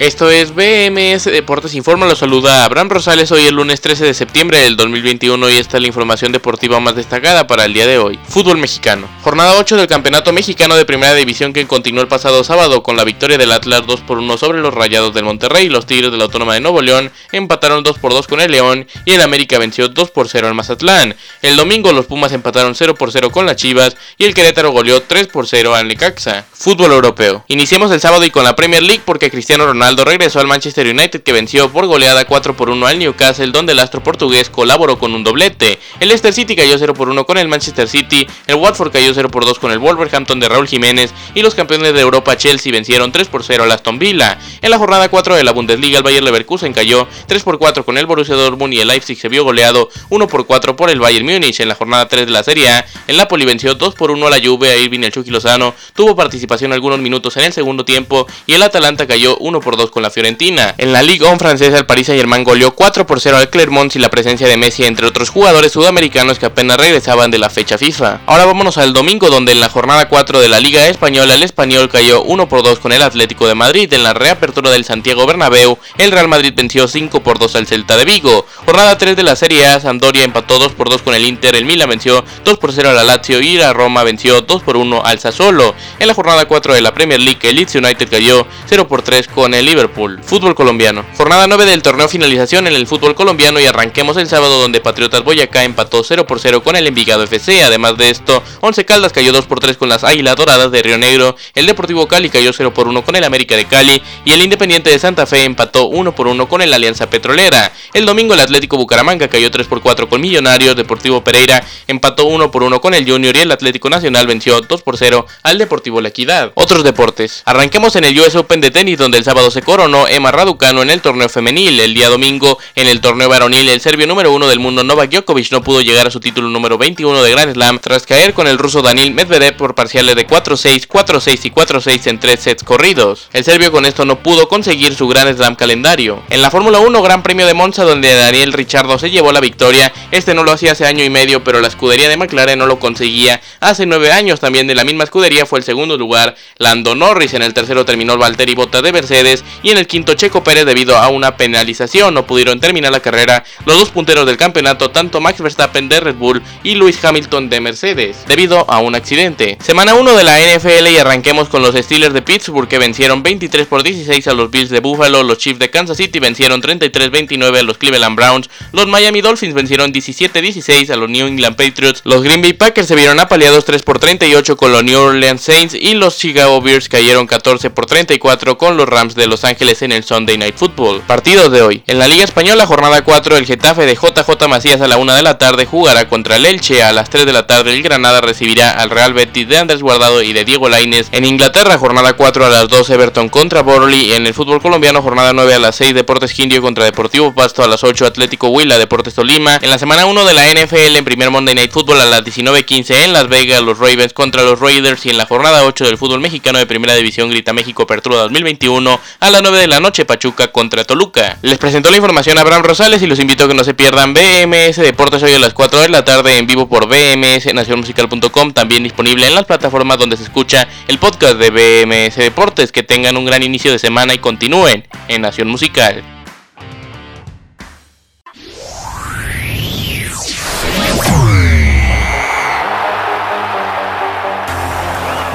Esto es BMS Deportes Informa, lo saluda Abraham Rosales hoy el lunes 13 de septiembre del 2021 y esta es la información deportiva más destacada para el día de hoy. Fútbol mexicano. Jornada 8 del Campeonato Mexicano de Primera División que continuó el pasado sábado con la victoria del Atlas 2 por 1 sobre los Rayados del Monterrey. Los Tigres de la Autónoma de Nuevo León empataron 2 por 2 con el León y el América venció 2 por 0 al Mazatlán. El domingo los Pumas empataron 0 por 0 con las Chivas y el Querétaro goleó 3 por 0 al Necaxa. Fútbol europeo. Iniciemos el sábado y con la Premier League porque Cristiano Ronaldo regresó al Manchester United que venció por goleada 4 por 1 al Newcastle donde el astro portugués colaboró con un doblete. El Leicester City cayó 0 por 1 con el Manchester City, el Watford cayó 0 por 2 con el Wolverhampton de Raúl Jiménez y los campeones de Europa Chelsea vencieron 3 por 0 al Aston Villa. En la jornada 4 de la Bundesliga el Bayer Leverkusen cayó 3 por 4 con el Borussia Dortmund y el Leipzig se vio goleado 1 por 4 por el Bayern Múnich. En la jornada 3 de la Serie A, el Napoli venció 2 por 1 a la Juve, a Irving el Chucky Lozano tuvo participación algunos minutos en el segundo tiempo y el Atalanta cayó 1 por 2 con la Fiorentina. En la Ligue 1 francesa, el Paris Saint-Germain goleó 4 por 0 al Clermont sin la presencia de Messi entre otros jugadores sudamericanos que apenas regresaban de la fecha FIFA. Ahora vámonos al domingo donde en la jornada 4 de la Liga Española el Español cayó 1 por 2 con el Atlético de Madrid. En la reapertura del Santiago Bernabéu, el Real Madrid venció 5 por 2 al Celta de Vigo. Jornada 3 de la Serie A, Sampdoria empató 2 por 2 con el Inter, el Milan venció 2 por 0 al Lazio y la Roma venció 2 por 1 al Sassuolo. En la jornada 4 de la Premier League, el Leeds United cayó 0 por 3 con el Liverpool. Fútbol colombiano. Jornada 9 del torneo finalización en el fútbol colombiano y arranquemos el sábado donde Patriotas Boyacá empató 0 por 0 con el Envigado FC. Además de esto, 11 Caldas cayó 2 por 3 con las Águilas Doradas de Río Negro, el Deportivo Cali cayó 0 por 1 con el América de Cali y el Independiente de Santa Fe empató 1 por 1 con el Alianza Petrolera. El domingo el Atlético Bucaramanga cayó 3 por 4 con Millonarios, Deportivo Pereira empató 1 por 1 con el Junior y el Atlético Nacional venció 2 por 0 al Deportivo La Equidad. Otros deportes. Arranquemos en el US Open de tenis donde el sábado se coronó Emma Raducano en el torneo femenil. El día domingo en el torneo varonil el serbio número 1 del mundo Novak Djokovic no pudo llegar a su título número 21 de Grand Slam tras caer con el ruso Daniil Medvedev por parciales de 4-6, 4-6 y 4-6 en tres sets corridos. El serbio con esto no pudo conseguir su Grand Slam calendario. En la Fórmula 1 Gran Premio de Monza donde Daniel Ricciardo se llevó la victoria, este no lo hacía hace año y medio pero la escudería de McLaren no lo conseguía hace 9 años también de la misma escudería fue el segundo lugar Lando Norris, en el tercero terminó Valtteri Bottas de Mercedes y en el quinto Checo Pérez debido a una penalización. No pudieron terminar la carrera los dos punteros del campeonato tanto Max Verstappen de Red Bull y Lewis Hamilton de Mercedes debido a un accidente. Semana 1 de la NFL y arranquemos con los Steelers de Pittsburgh que vencieron 23 por 16 a los Bills de Buffalo, los Chiefs de Kansas City vencieron 33-29 a los Cleveland Browns, los Miami Dolphins vencieron 17-16 a los New England Patriots, los Green Bay Packers se vieron apaleados 3 por 38 con los New Orleans Saints y los Chicago Bears cayeron 14 por 34 con los Rams de Los Ángeles en el Sunday Night Football. Partidos de hoy. En la Liga Española, jornada 4, el Getafe de JJ Macías a la 1 de la tarde jugará contra el Elche. A las 3 de la tarde, el Granada recibirá al Real Betis de Andrés Guardado y de Diego Lainez. En Inglaterra, jornada 4 a las 2, Everton contra Borley. En el fútbol colombiano, jornada 9 a las 6, Deportes Quindio contra Deportivo Pasto. A las 8, Atlético Huila, Deportes Tolima. En la semana 1 de la NFL, en primer Monday Night Football a las 19.15 en Las Vegas, los Ravens contra los Raiders. Y en la jornada 8 del fútbol mexicano de Primera División, Grita México Apertura 2021 a las 9 de la noche, Pachuca contra Toluca. Les presentó la información a Abraham Rosales y los invito a que no se pierdan BMS Deportes hoy a las 4 de la tarde en vivo por BMS Nacionmusical.com, también disponible en las plataformas donde se escucha el podcast de BMS Deportes. Que tengan un gran inicio de semana y continúen en Nación Musical.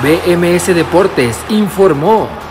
BMS Deportes informó.